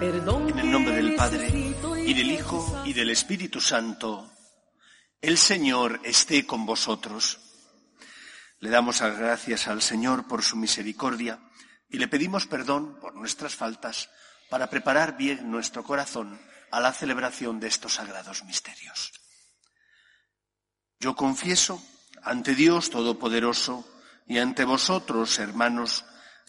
En el nombre del Padre, y del Hijo, y del Espíritu Santo, el Señor esté con vosotros. Le damos las gracias al Señor por su misericordia y le pedimos perdón por nuestras faltas para preparar bien nuestro corazón a la celebración de estos sagrados misterios. Yo confieso ante Dios Todopoderoso y ante vosotros, hermanos,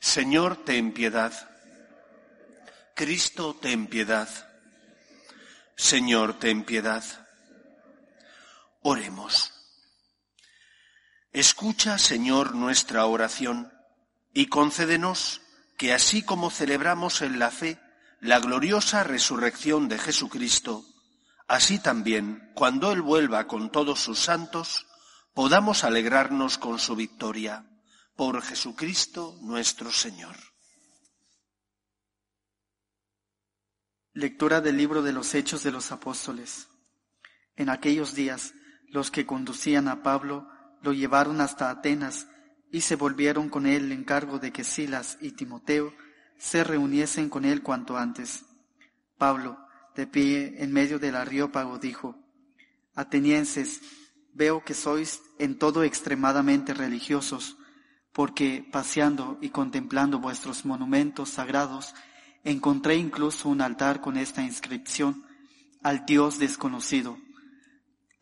Señor, ten piedad. Cristo, ten piedad. Señor, ten piedad. Oremos. Escucha, Señor, nuestra oración y concédenos que así como celebramos en la fe la gloriosa resurrección de Jesucristo, así también, cuando Él vuelva con todos sus santos, podamos alegrarnos con su victoria. Por Jesucristo nuestro Señor. Lectura del libro de los Hechos de los Apóstoles. En aquellos días, los que conducían a Pablo lo llevaron hasta Atenas y se volvieron con él en cargo de que Silas y Timoteo se reuniesen con él cuanto antes. Pablo, de pie en medio del Areópago, dijo, Atenienses, veo que sois en todo extremadamente religiosos, porque paseando y contemplando vuestros monumentos sagrados, encontré incluso un altar con esta inscripción, al Dios desconocido.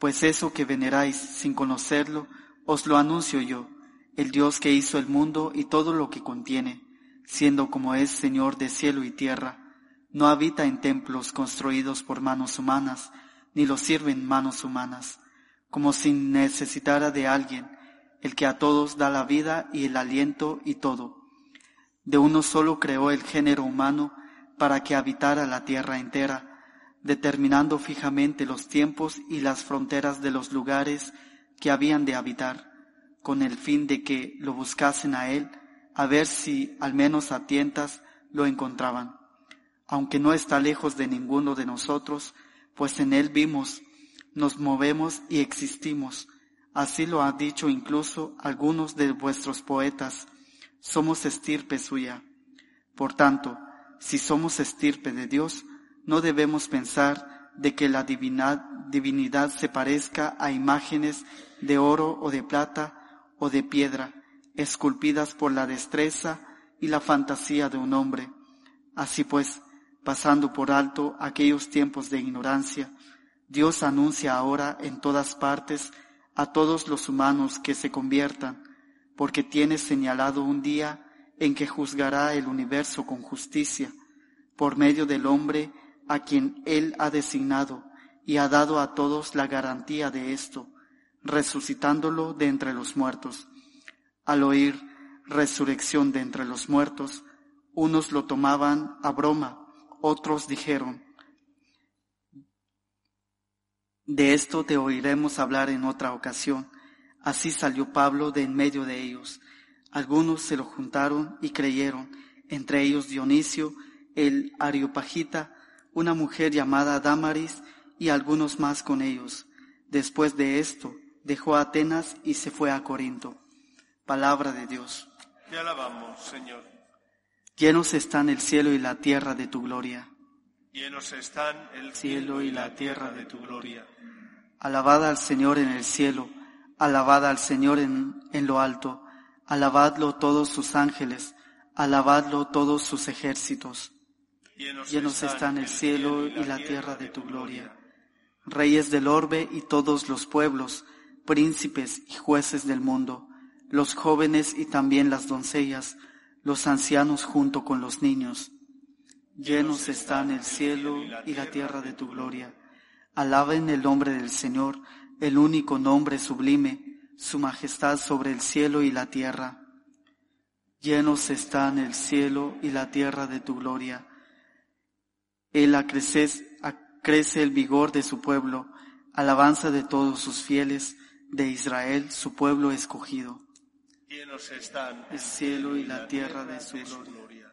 Pues eso que veneráis sin conocerlo, os lo anuncio yo, el Dios que hizo el mundo y todo lo que contiene, siendo como es Señor de cielo y tierra, no habita en templos construidos por manos humanas, ni lo sirven manos humanas, como si necesitara de alguien, el que a todos da la vida y el aliento y todo. De uno solo creó el género humano para que habitara la tierra entera, determinando fijamente los tiempos y las fronteras de los lugares que habían de habitar, con el fin de que lo buscasen a él, a ver si al menos a tientas lo encontraban. Aunque no está lejos de ninguno de nosotros, pues en él vimos, nos movemos y existimos. Así lo han dicho incluso algunos de vuestros poetas. Somos estirpe suya. Por tanto, si somos estirpe de Dios, no debemos pensar de que la divinidad se parezca a imágenes de oro o de plata o de piedra, esculpidas por la destreza y la fantasía de un hombre. Así pues, pasando por alto aquellos tiempos de ignorancia, Dios anuncia ahora en todas partes a todos los humanos que se conviertan, porque tiene señalado un día en que juzgará el universo con justicia, por medio del hombre a quien Él ha designado y ha dado a todos la garantía de esto, resucitándolo de entre los muertos. Al oír resurrección de entre los muertos, unos lo tomaban a broma, otros dijeron, de esto te oiremos hablar en otra ocasión. Así salió Pablo de en medio de ellos. Algunos se lo juntaron y creyeron, entre ellos Dionisio, el Areopagita, una mujer llamada Damaris y algunos más con ellos. Después de esto, dejó Atenas y se fue a Corinto. Palabra de Dios. Te alabamos, Señor. Llenos están el cielo y la tierra de tu gloria. Llenos están el cielo y la tierra de tu gloria. Alabada al Señor en el cielo, alabada al Señor en, en lo alto, Alabadlo todos sus ángeles, alabadlo todos sus ejércitos. Llenos están el cielo y la tierra de tu gloria. Reyes del orbe y todos los pueblos, príncipes y jueces del mundo, los jóvenes y también las doncellas, los ancianos junto con los niños. Llenos están el cielo y la tierra de tu gloria. Alaben el nombre del Señor, el único nombre sublime, su majestad sobre el cielo y la tierra. Llenos están el cielo y la tierra de tu gloria. Él acrece, acrece el vigor de su pueblo, alabanza de todos sus fieles, de Israel, su pueblo escogido. Llenos están el cielo y la tierra de su gloria.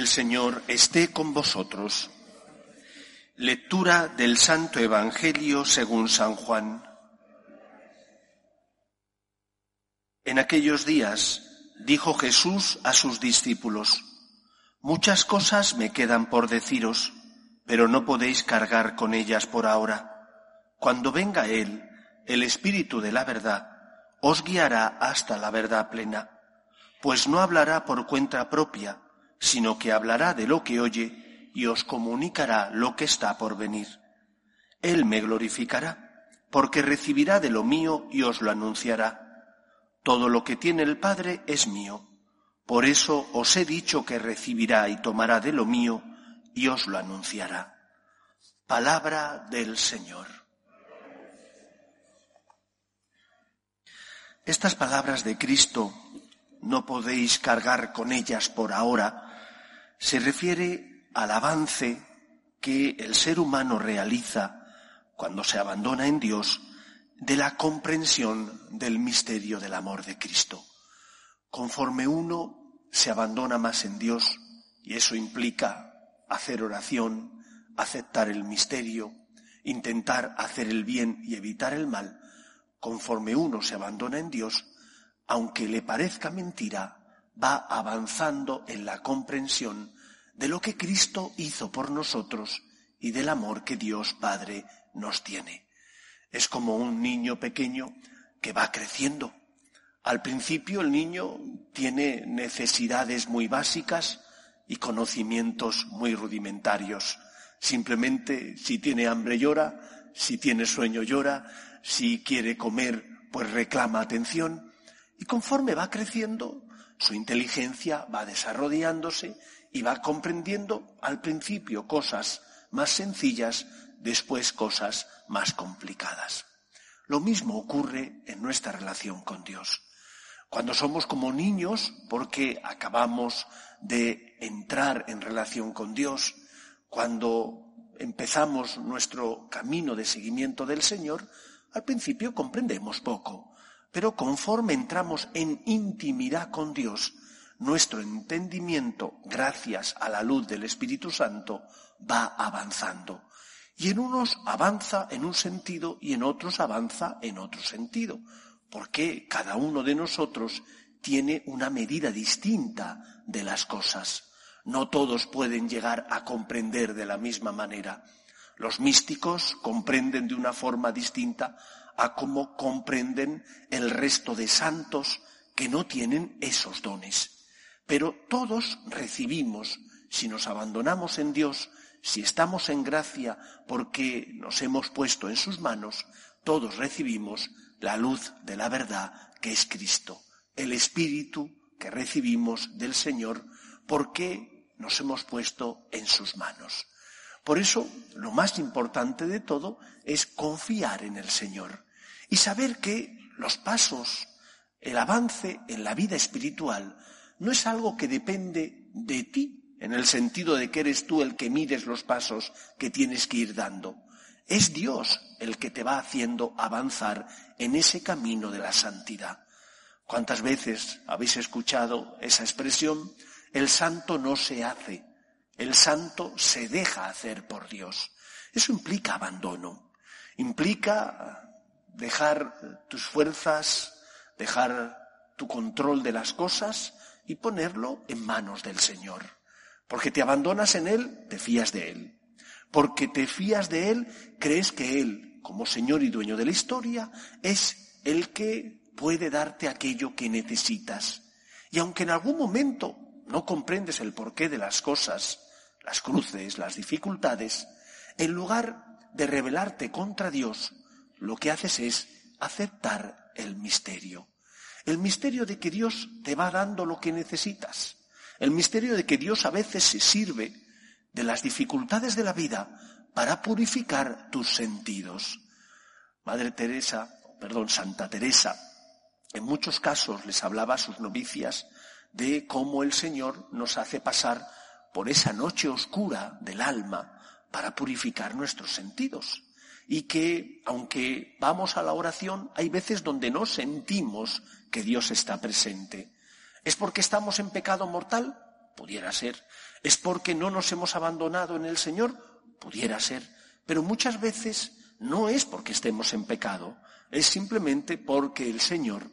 El Señor esté con vosotros. Lectura del Santo Evangelio según San Juan. En aquellos días dijo Jesús a sus discípulos, Muchas cosas me quedan por deciros, pero no podéis cargar con ellas por ahora. Cuando venga Él, el Espíritu de la verdad, os guiará hasta la verdad plena, pues no hablará por cuenta propia, sino que hablará de lo que oye y os comunicará lo que está por venir. Él me glorificará, porque recibirá de lo mío y os lo anunciará. Todo lo que tiene el Padre es mío. Por eso os he dicho que recibirá y tomará de lo mío y os lo anunciará. Palabra del Señor. Estas palabras de Cristo no podéis cargar con ellas por ahora, se refiere al avance que el ser humano realiza cuando se abandona en Dios de la comprensión del misterio del amor de Cristo. Conforme uno se abandona más en Dios, y eso implica hacer oración, aceptar el misterio, intentar hacer el bien y evitar el mal, conforme uno se abandona en Dios, aunque le parezca mentira, va avanzando en la comprensión de lo que Cristo hizo por nosotros y del amor que Dios Padre nos tiene. Es como un niño pequeño que va creciendo. Al principio el niño tiene necesidades muy básicas y conocimientos muy rudimentarios. Simplemente si tiene hambre llora, si tiene sueño llora, si quiere comer pues reclama atención. Y conforme va creciendo, su inteligencia va desarrollándose y va comprendiendo al principio cosas más sencillas, después cosas más complicadas. Lo mismo ocurre en nuestra relación con Dios. Cuando somos como niños, porque acabamos de entrar en relación con Dios, cuando empezamos nuestro camino de seguimiento del Señor, al principio comprendemos poco, pero conforme entramos en intimidad con Dios, nuestro entendimiento, gracias a la luz del Espíritu Santo, va avanzando. Y en unos avanza en un sentido y en otros avanza en otro sentido, porque cada uno de nosotros tiene una medida distinta de las cosas. No todos pueden llegar a comprender de la misma manera. Los místicos comprenden de una forma distinta a cómo comprenden el resto de santos que no tienen esos dones. Pero todos recibimos, si nos abandonamos en Dios, si estamos en gracia porque nos hemos puesto en sus manos, todos recibimos la luz de la verdad que es Cristo, el Espíritu que recibimos del Señor porque nos hemos puesto en sus manos. Por eso, lo más importante de todo es confiar en el Señor y saber que los pasos, el avance en la vida espiritual no es algo que depende de ti, en el sentido de que eres tú el que mides los pasos que tienes que ir dando. Es Dios el que te va haciendo avanzar en ese camino de la santidad. ¿Cuántas veces habéis escuchado esa expresión? El santo no se hace, el santo se deja hacer por Dios. Eso implica abandono, implica dejar tus fuerzas, dejar tu control de las cosas y ponerlo en manos del Señor. Porque te abandonas en Él, te fías de Él. Porque te fías de Él, crees que Él, como Señor y dueño de la historia, es el que puede darte aquello que necesitas. Y aunque en algún momento no comprendes el porqué de las cosas, las cruces, las dificultades, en lugar de rebelarte contra Dios, lo que haces es aceptar el misterio. El misterio de que Dios te va dando lo que necesitas. El misterio de que Dios a veces se sirve de las dificultades de la vida para purificar tus sentidos. Madre Teresa, perdón, Santa Teresa, en muchos casos les hablaba a sus novicias de cómo el Señor nos hace pasar por esa noche oscura del alma para purificar nuestros sentidos. Y que, aunque vamos a la oración, hay veces donde no sentimos que Dios está presente. ¿Es porque estamos en pecado mortal? Pudiera ser. ¿Es porque no nos hemos abandonado en el Señor? Pudiera ser. Pero muchas veces no es porque estemos en pecado, es simplemente porque el Señor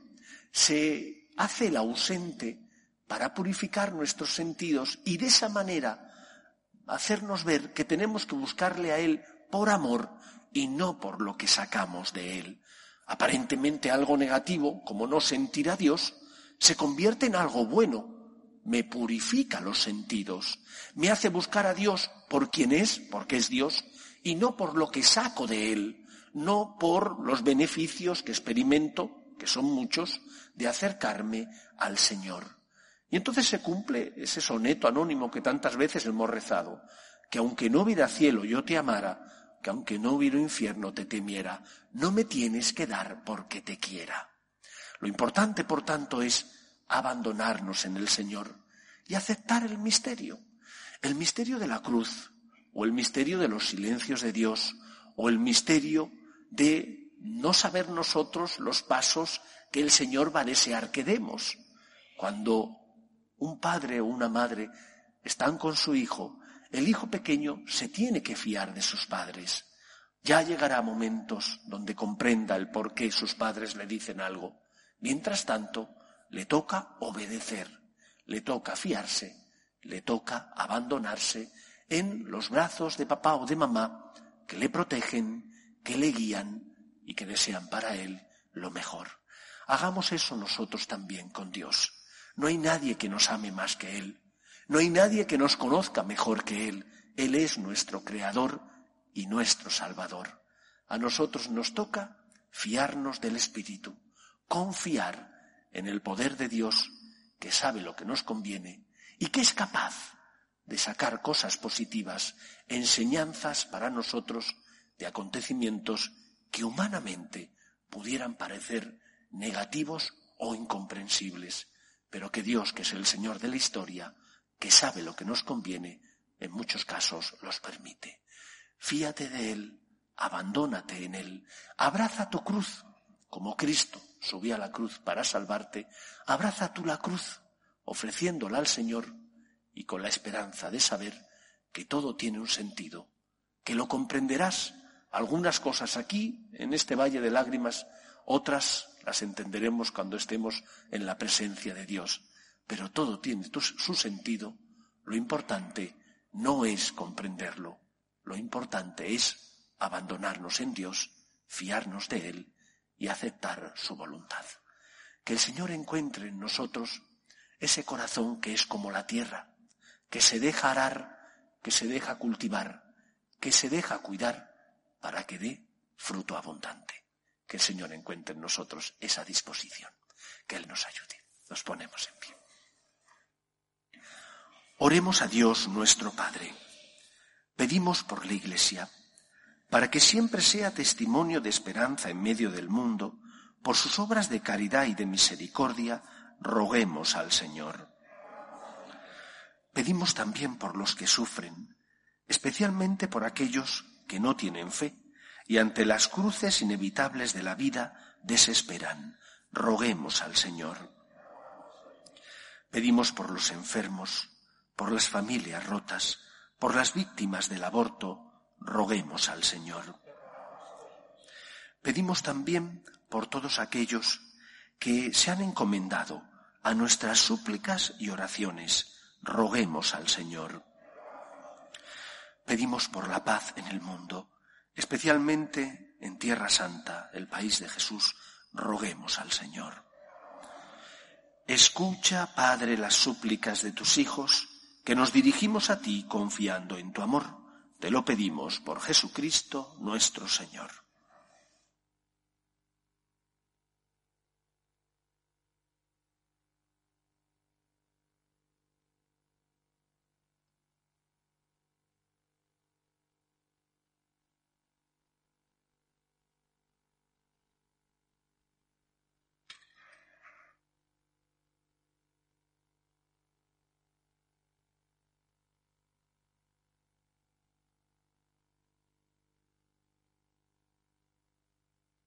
se hace el ausente para purificar nuestros sentidos y de esa manera hacernos ver que tenemos que buscarle a Él por amor y no por lo que sacamos de Él. Aparentemente algo negativo, como no sentir a Dios, se convierte en algo bueno. Me purifica los sentidos, me hace buscar a Dios por quien es, porque es Dios, y no por lo que saco de Él, no por los beneficios que experimento, que son muchos, de acercarme al Señor. Y entonces se cumple ese soneto anónimo que tantas veces hemos rezado, que aunque no hubiera cielo yo te amara, que aunque no hubiera infierno te temiera, no me tienes que dar porque te quiera. Lo importante, por tanto, es abandonarnos en el Señor y aceptar el misterio, el misterio de la cruz, o el misterio de los silencios de Dios, o el misterio de no saber nosotros los pasos que el Señor va a desear que demos. Cuando un padre o una madre están con su hijo, el hijo pequeño se tiene que fiar de sus padres. Ya llegará momentos donde comprenda el por qué sus padres le dicen algo. Mientras tanto, le toca obedecer, le toca fiarse, le toca abandonarse en los brazos de papá o de mamá que le protegen, que le guían y que desean para él lo mejor. Hagamos eso nosotros también con Dios. No hay nadie que nos ame más que Él. No hay nadie que nos conozca mejor que Él. Él es nuestro Creador y nuestro Salvador. A nosotros nos toca fiarnos del Espíritu, confiar en el poder de Dios que sabe lo que nos conviene y que es capaz de sacar cosas positivas, enseñanzas para nosotros de acontecimientos que humanamente pudieran parecer negativos o incomprensibles pero que Dios, que es el Señor de la historia, que sabe lo que nos conviene, en muchos casos los permite. Fíate de Él, abandónate en Él, abraza tu cruz, como Cristo subió a la cruz para salvarte, abraza tú la cruz, ofreciéndola al Señor y con la esperanza de saber que todo tiene un sentido, que lo comprenderás. Algunas cosas aquí, en este valle de lágrimas, otras las entenderemos cuando estemos en la presencia de Dios. Pero todo tiene su sentido. Lo importante no es comprenderlo. Lo importante es abandonarnos en Dios, fiarnos de Él y aceptar su voluntad. Que el Señor encuentre en nosotros ese corazón que es como la tierra, que se deja arar, que se deja cultivar, que se deja cuidar para que dé fruto abundante que el Señor encuentre en nosotros esa disposición, que Él nos ayude. Nos ponemos en pie. Oremos a Dios nuestro Padre. Pedimos por la Iglesia, para que siempre sea testimonio de esperanza en medio del mundo, por sus obras de caridad y de misericordia, roguemos al Señor. Pedimos también por los que sufren, especialmente por aquellos que no tienen fe y ante las cruces inevitables de la vida desesperan. Roguemos al Señor. Pedimos por los enfermos, por las familias rotas, por las víctimas del aborto, roguemos al Señor. Pedimos también por todos aquellos que se han encomendado a nuestras súplicas y oraciones, roguemos al Señor. Pedimos por la paz en el mundo, especialmente en Tierra Santa, el país de Jesús, roguemos al Señor. Escucha, Padre, las súplicas de tus hijos, que nos dirigimos a ti confiando en tu amor. Te lo pedimos por Jesucristo nuestro Señor.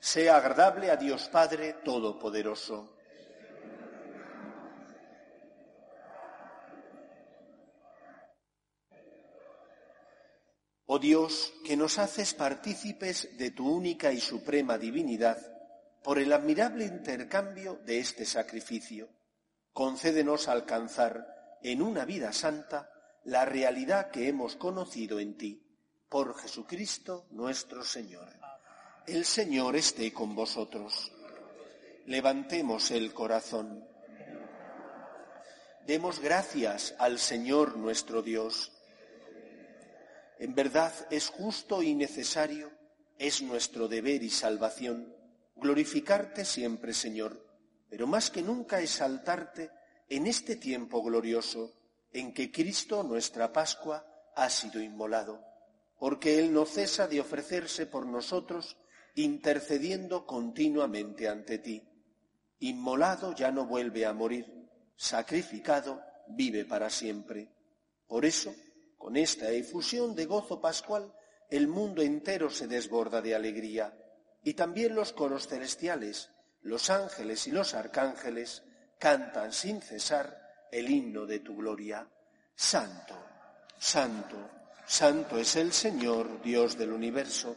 sea agradable a Dios Padre Todopoderoso. Oh Dios, que nos haces partícipes de tu única y suprema divinidad, por el admirable intercambio de este sacrificio, concédenos alcanzar en una vida santa la realidad que hemos conocido en ti, por Jesucristo nuestro Señor. El Señor esté con vosotros. Levantemos el corazón. Demos gracias al Señor nuestro Dios. En verdad es justo y necesario, es nuestro deber y salvación, glorificarte siempre, Señor, pero más que nunca exaltarte en este tiempo glorioso en que Cristo, nuestra Pascua, ha sido inmolado, porque Él no cesa de ofrecerse por nosotros intercediendo continuamente ante ti. Inmolado ya no vuelve a morir, sacrificado vive para siempre. Por eso, con esta efusión de gozo pascual, el mundo entero se desborda de alegría, y también los coros celestiales, los ángeles y los arcángeles cantan sin cesar el himno de tu gloria. Santo, santo, santo es el Señor, Dios del universo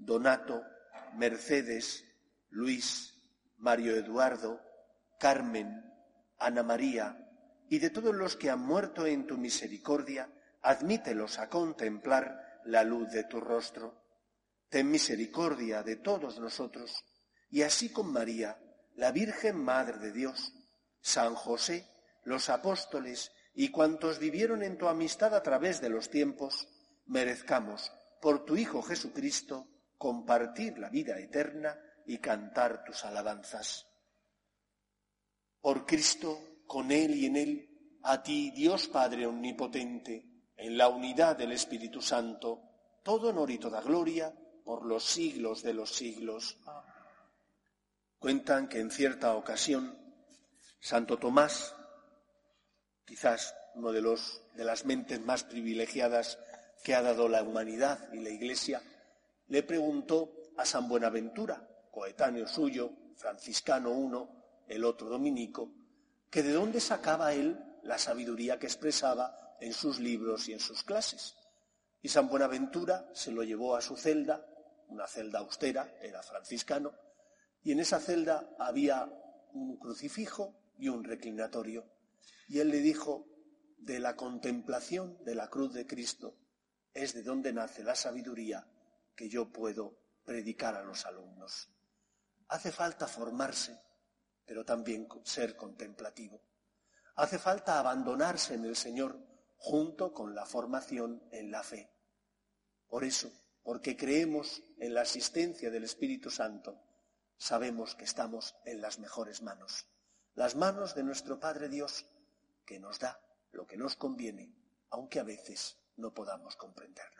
Donato, Mercedes, Luis, Mario Eduardo, Carmen, Ana María, y de todos los que han muerto en tu misericordia, admítelos a contemplar la luz de tu rostro. Ten misericordia de todos nosotros, y así con María, la Virgen Madre de Dios, San José, los apóstoles y cuantos vivieron en tu amistad a través de los tiempos, merezcamos, por tu Hijo Jesucristo, compartir la vida eterna y cantar tus alabanzas. Por Cristo, con Él y en Él, a ti, Dios Padre Omnipotente, en la unidad del Espíritu Santo, todo honor y toda gloria por los siglos de los siglos. Cuentan que en cierta ocasión Santo Tomás, quizás uno de los de las mentes más privilegiadas que ha dado la humanidad y la Iglesia, le preguntó a San Buenaventura, coetáneo suyo, franciscano uno, el otro dominico, que de dónde sacaba él la sabiduría que expresaba en sus libros y en sus clases. Y San Buenaventura se lo llevó a su celda, una celda austera, era franciscano, y en esa celda había un crucifijo y un reclinatorio. Y él le dijo, de la contemplación de la cruz de Cristo es de donde nace la sabiduría que yo puedo predicar a los alumnos. Hace falta formarse, pero también ser contemplativo. Hace falta abandonarse en el Señor junto con la formación en la fe. Por eso, porque creemos en la asistencia del Espíritu Santo, sabemos que estamos en las mejores manos, las manos de nuestro Padre Dios, que nos da lo que nos conviene, aunque a veces no podamos comprenderlo.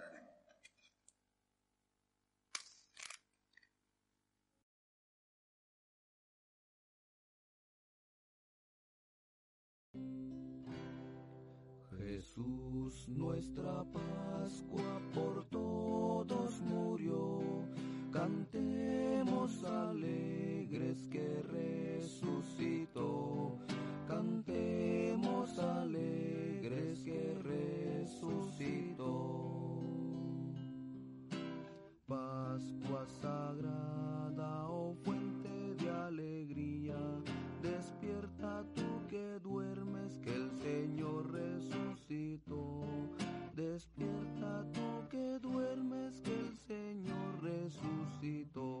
Nuestra Pascua por todos murió Cantemos alegres que resucitó. Cantemos alegres que resucitó. Pascua sagrada, Señor resucitó.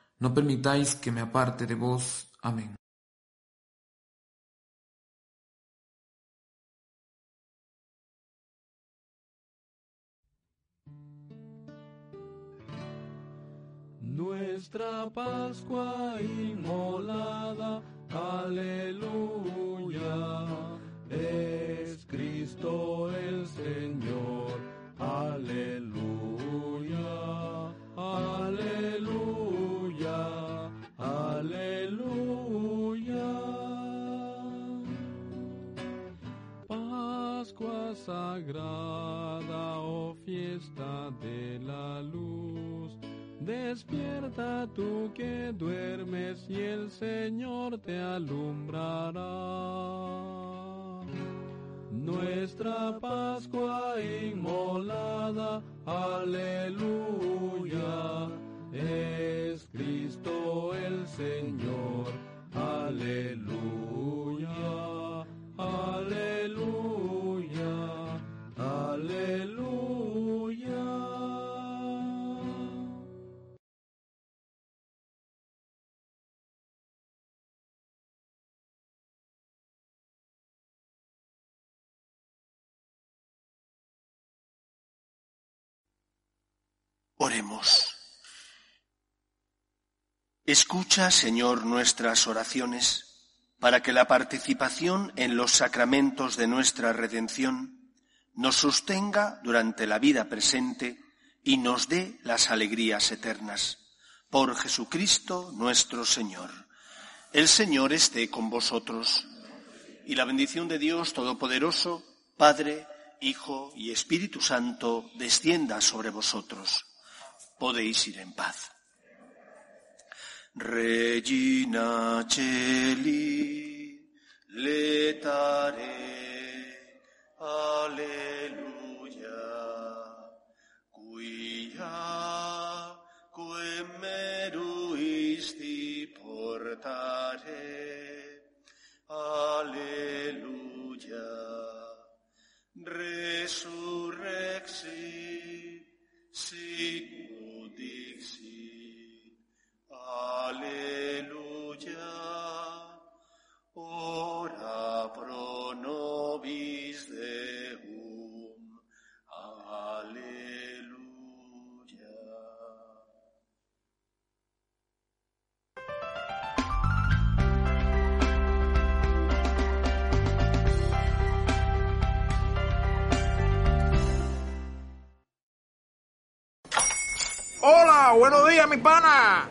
no permitáis que me aparte de vos. Amén. Nuestra Pascua inmolada, aleluya, es Cristo el Señor, aleluya, sagrada, oh fiesta de la luz. Despierta tú que duermes y el Señor te alumbrará. Nuestra Pascua inmolada, aleluya, es Cristo el Señor, aleluya, Escucha, Señor, nuestras oraciones para que la participación en los sacramentos de nuestra redención nos sostenga durante la vida presente y nos dé las alegrías eternas. Por Jesucristo nuestro Señor. El Señor esté con vosotros y la bendición de Dios Todopoderoso, Padre, Hijo y Espíritu Santo, descienda sobre vosotros. Podéis ir en paz. Regina Celi, letare, alleluia, quia quem meruisti portare, alleluia, resurrexi, dixit, alleluia, ora pro nobis Deum, alleluia. Hola, buenos días, mi pana.